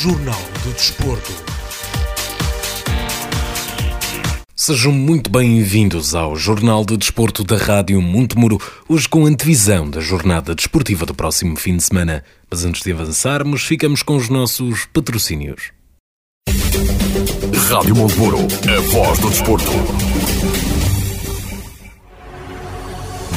Jornal do Desporto. Sejam muito bem-vindos ao Jornal de Desporto da Rádio Montemuro, hoje com antevisão da jornada desportiva do próximo fim de semana. Mas antes de avançarmos, ficamos com os nossos patrocínios. Rádio Montemuro, a voz do desporto.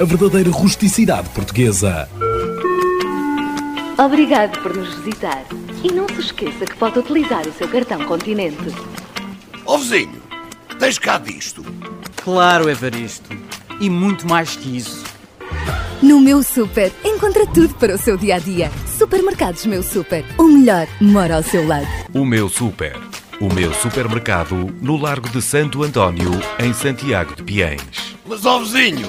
a verdadeira rusticidade portuguesa. Obrigado por nos visitar. E não se esqueça que pode utilizar o seu cartão Continente. Ó vizinho, tens cá disto? Claro, Evaristo. E muito mais que isso. No meu super, encontra tudo para o seu dia a dia. Supermercados Meu Super. O melhor mora ao seu lado. O meu super. O meu supermercado no Largo de Santo António, em Santiago de Piens. Mas ó vizinho,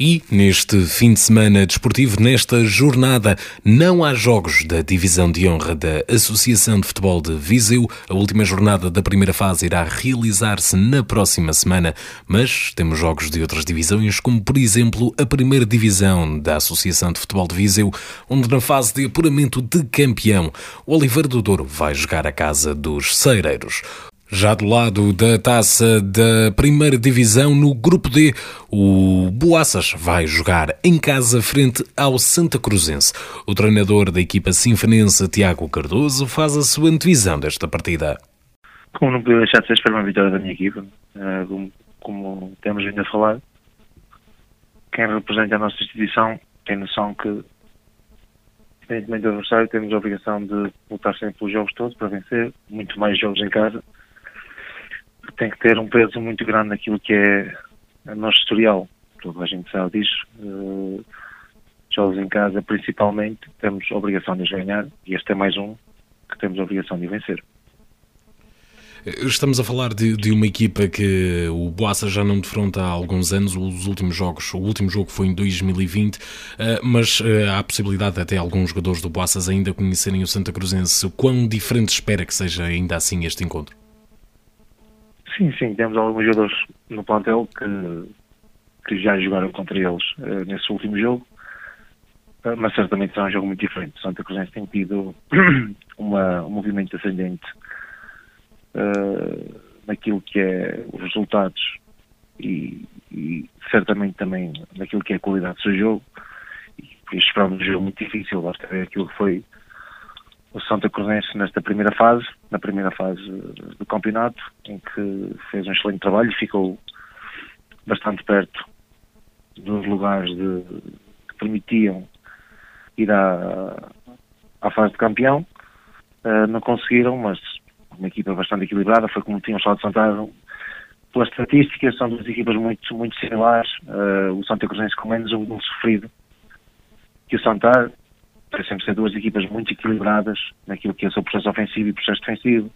E neste fim de semana desportivo, nesta jornada, não há jogos da divisão de honra da Associação de Futebol de Viseu. A última jornada da primeira fase irá realizar-se na próxima semana, mas temos jogos de outras divisões, como por exemplo a primeira divisão da Associação de Futebol de Viseu, onde na fase de apuramento de campeão, o Oliveira do Douro vai jogar a casa dos Cereiros. Já do lado da taça da primeira divisão, no grupo D, o Boaças vai jogar em casa frente ao Santa Cruzense. O treinador da equipa sinfonense, Tiago Cardoso, faz a sua antevisão desta partida. Como não podia deixar de ser, espero uma vitória da minha equipa. Como, como, temos vindo a falar, quem representa a nossa instituição tem noção que, independentemente do adversário, temos a obrigação de lutar sempre pelos jogos todos para vencer, muito mais jogos em casa tem que ter um peso muito grande naquilo que é nosso historial. Toda a gente sabe disso. Uh, jogos em casa, principalmente, temos a obrigação de ganhar e este é mais um que temos a obrigação de vencer. Estamos a falar de, de, uma equipa que o Boassa já não defronta há alguns anos, os últimos jogos, o último jogo foi em 2020, uh, mas uh, há a possibilidade de até alguns jogadores do Boaças ainda conhecerem o Santa Cruzense. Quão diferente espera que seja ainda assim este encontro? Sim, sim, temos alguns jogadores no plantel que, que já jogaram contra eles uh, nesse último jogo, uh, mas certamente será um jogo muito diferente. Santa Cruzense tem tido uma, um movimento ascendente uh, naquilo que é os resultados e, e, certamente também naquilo que é a qualidade do seu jogo. E esperamos um jogo muito difícil, basta ver aquilo que foi o Santa Cruzense nesta primeira fase, na primeira fase do campeonato, em que fez um excelente trabalho ficou bastante perto dos lugares de, que permitiam ir à, à fase de campeão. Uh, não conseguiram, mas uma equipa bastante equilibrada, foi como tinham estado de Santana pela estatística, são duas equipas muito, muito similares. Uh, o Santa Cruzense com menos um gol sofrido que o Santar. Parecem ser duas equipas muito equilibradas naquilo que é o seu processo ofensivo e processo defensivo.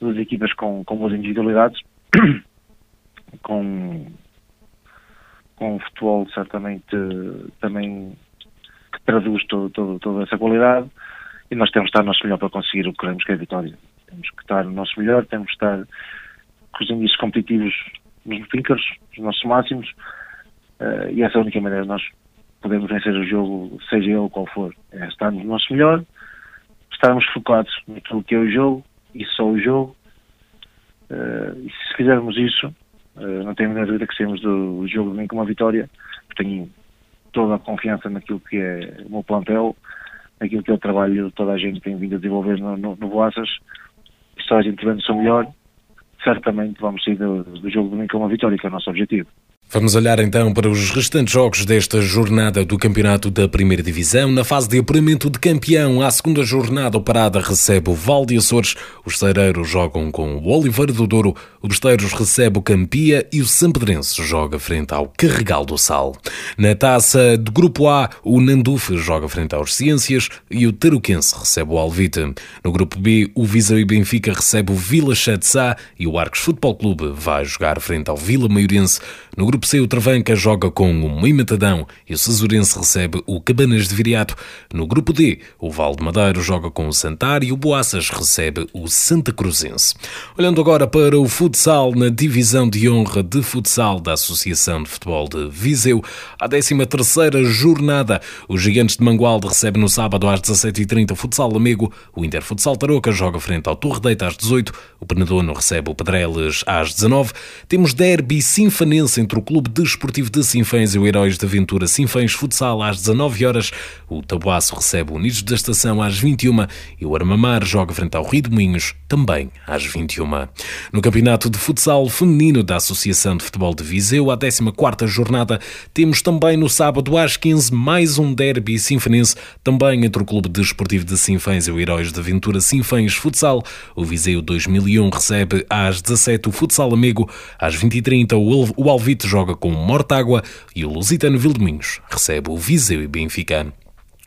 Duas equipas com, com boas individualidades, com, com um futebol certamente também que traduz todo, todo, toda essa qualidade e nós temos que estar o nosso melhor para conseguir o que queremos, que é a vitória. Temos que estar o nosso melhor, temos que estar com os índices competitivos nos píncaros, os nossos máximos, uh, e essa é a única maneira de nós podemos vencer o jogo, seja ele qual for. É estarmos no nosso melhor, estarmos focados naquilo que é o jogo e só o jogo. Uh, e se fizermos isso, uh, não tenho a menor dúvida que saímos do jogo nem com uma vitória, tenho toda a confiança naquilo que é o meu plantel, naquilo que é o trabalho toda a gente tem vindo a desenvolver no, no, no Boaças. Se a gente tiver no seu melhor, certamente vamos sair do, do jogo domingo com uma vitória, que é o nosso objetivo. Vamos olhar então para os restantes jogos desta jornada do Campeonato da Primeira Divisão. Na fase de apuramento de campeão, à segunda jornada, o Parada recebe o Val de Açores, os Cereiros jogam com o Oliveira do Douro, o Besteiros recebe o Campia e o Sampedrense joga frente ao Carregal do Sal. Na taça do Grupo A, o Nandufe joga frente aos Ciências e o Taruquense recebe o Alvite. No Grupo B, o Viseu e Benfica recebe o Vila Chatzá e o Arcos Futebol Clube vai jogar frente ao Vila Maiorense. No grupo C, o Travanca joga com o Moimatadão e o Cesurense recebe o Cabanas de Viriato. No grupo D, o Val de Madeiro joga com o Santar e o Boaças recebe o Santa Cruzense. Olhando agora para o futsal na divisão de honra de futsal da Associação de Futebol de Viseu, a 13ª jornada, os Gigantes de Mangualde recebem no sábado às 17h30 o Futsal Amigo, o Inter Futsal Tarouca joga frente ao Torre Deita às 18 o Penedono recebe o Pedreles às 19 Temos derby sinfanense entre o Clube Desportivo de Sinfãs e o Heróis da Aventura Sinfãs Futsal às 19 horas. O Tabuaço recebe o Nidos da Estação às 21 e o Armamar joga frente ao Rio de Moinhos também às 21. No Campeonato de Futsal Feminino da Associação de Futebol de Viseu, a 14ª jornada, temos também no sábado às 15 mais um derby sinfanense, também entre o Clube Desportivo de Sinfãs e o Heróis da Aventura Sinfãs Futsal. O Viseu 2001 recebe às 17 o Futsal Amigo, às 20h30 o Alvito joga com o Mortágua e o Lusitano Vildominhos recebe o Viseu e Benfica.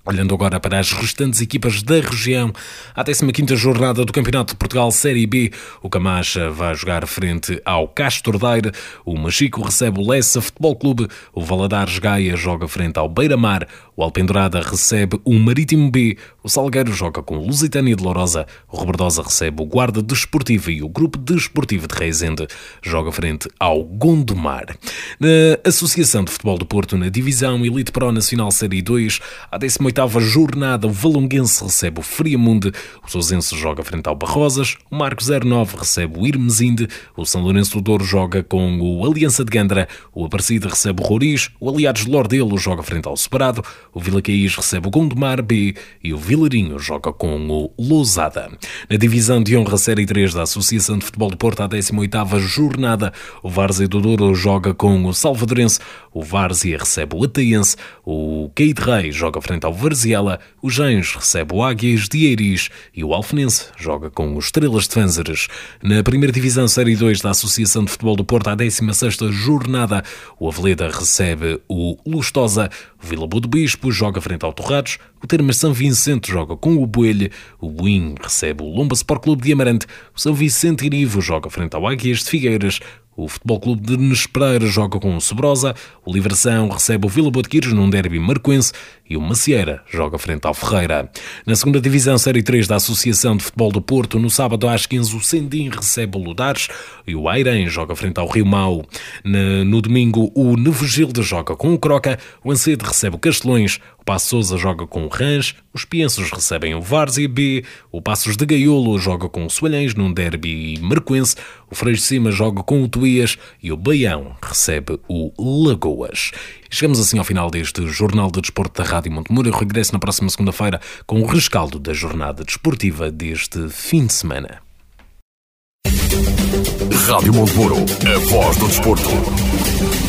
Olhando agora para as restantes equipas da região, à 15 jornada do Campeonato de Portugal Série B, o Camacha vai jogar frente ao Castro Daire, o Machico recebe o Lessa Futebol Clube, o Valadares Gaia joga frente ao Beira-Mar, o Alpendurada recebe o Marítimo B, o Salgueiro joga com o Lusitânia de Lourosa, o Robertosa recebe o Guarda Desportiva e o Grupo Desportivo de Reisende joga frente ao Gondomar. Na Associação de Futebol do Porto, na Divisão Elite Pro Nacional Série 2, à 18 oitava jornada, o Valonguense recebe o Friamunde, o Sousense joga frente ao Barrosas, o Marco 09 recebe o Irmesinde, o São Lourenço do Douro joga com o Aliança de Gandra, o Aparecida recebe o Roriz, o Aliados de Lordelo joga frente ao Separado o Vila Caís recebe o Gondomar B e o Vilarinho joga com o Lousada. Na divisão de honra Série 3 da Associação de Futebol de Porto, à 18ª jornada, o Várzea do Douro joga com o Salvadorense, o Várzea recebe o Ataense, o Caide Rei joga frente ao Varziela, o Gens recebe o Águias de Eiris e o Alfenense joga com os Estrelas de Fânzares. Na primeira divisão Série 2 da Associação de Futebol do Porto, a 16ª jornada, o Aveleda recebe o Lustosa, o Vila Boa do Bispo joga frente ao Torrados, o Termas São Vicente joga com o Boelho, o Buim recebe o Lomba Sport Clube de Amarante, o São Vicente Irivo joga frente ao Águias de Figueiras, o Futebol Clube de Nespereira joga com o Sobrosa, o Livração recebe o Vila Botequires num derby marquense e o Macieira joga frente ao Ferreira. Na segunda divisão Série 3 da Associação de Futebol do Porto, no sábado às 15 o Sendim recebe o Ludares e o Airém joga frente ao Rio Mau. No domingo o Nevogilde joga com o Croca, o Ancedo recebe o Castelões, o Passo Sousa joga com o Rãs, os Piensos recebem o Várzea B, o Passos de Gaiolo joga com o Soalhães num derby marquense, o Freixo de Cima joga com o Tuías e o Baião recebe o Lagoas. Chegamos assim ao final deste Jornal de Desporto da Rádio Montemuro. Eu regresso na próxima segunda-feira com o rescaldo da jornada desportiva deste fim de semana. Rádio Montemuro, a voz do desporto.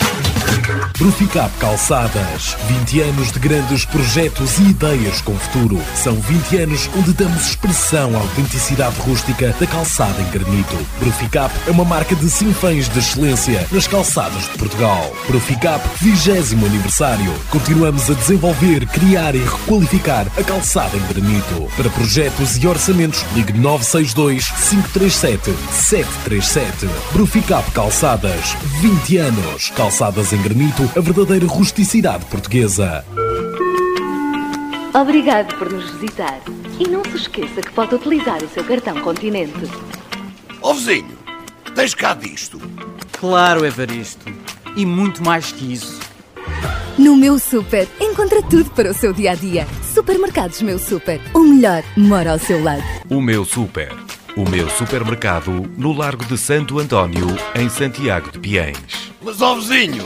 Proficap Calçadas. 20 anos de grandes projetos e ideias com futuro. São 20 anos onde damos expressão à autenticidade rústica da calçada em granito. Proficap é uma marca de sinfãs de excelência nas calçadas de Portugal. Proficap, 20 aniversário. Continuamos a desenvolver, criar e requalificar a calçada em granito. Para projetos e orçamentos, ligue 962 537 737. Proficap Calçadas. 20 anos. Calçadas em granito, a verdadeira rusticidade portuguesa. Obrigado por nos visitar. E não se esqueça que pode utilizar o seu cartão Continente. Ó vizinho, tens cá disto. Claro, Evaristo. E muito mais que isso. No meu super, encontra tudo para o seu dia a dia. Supermercados Meu Super. O melhor mora ao seu lado. O meu super. O meu supermercado no Largo de Santo António, em Santiago de Piens. Mas ó vizinho,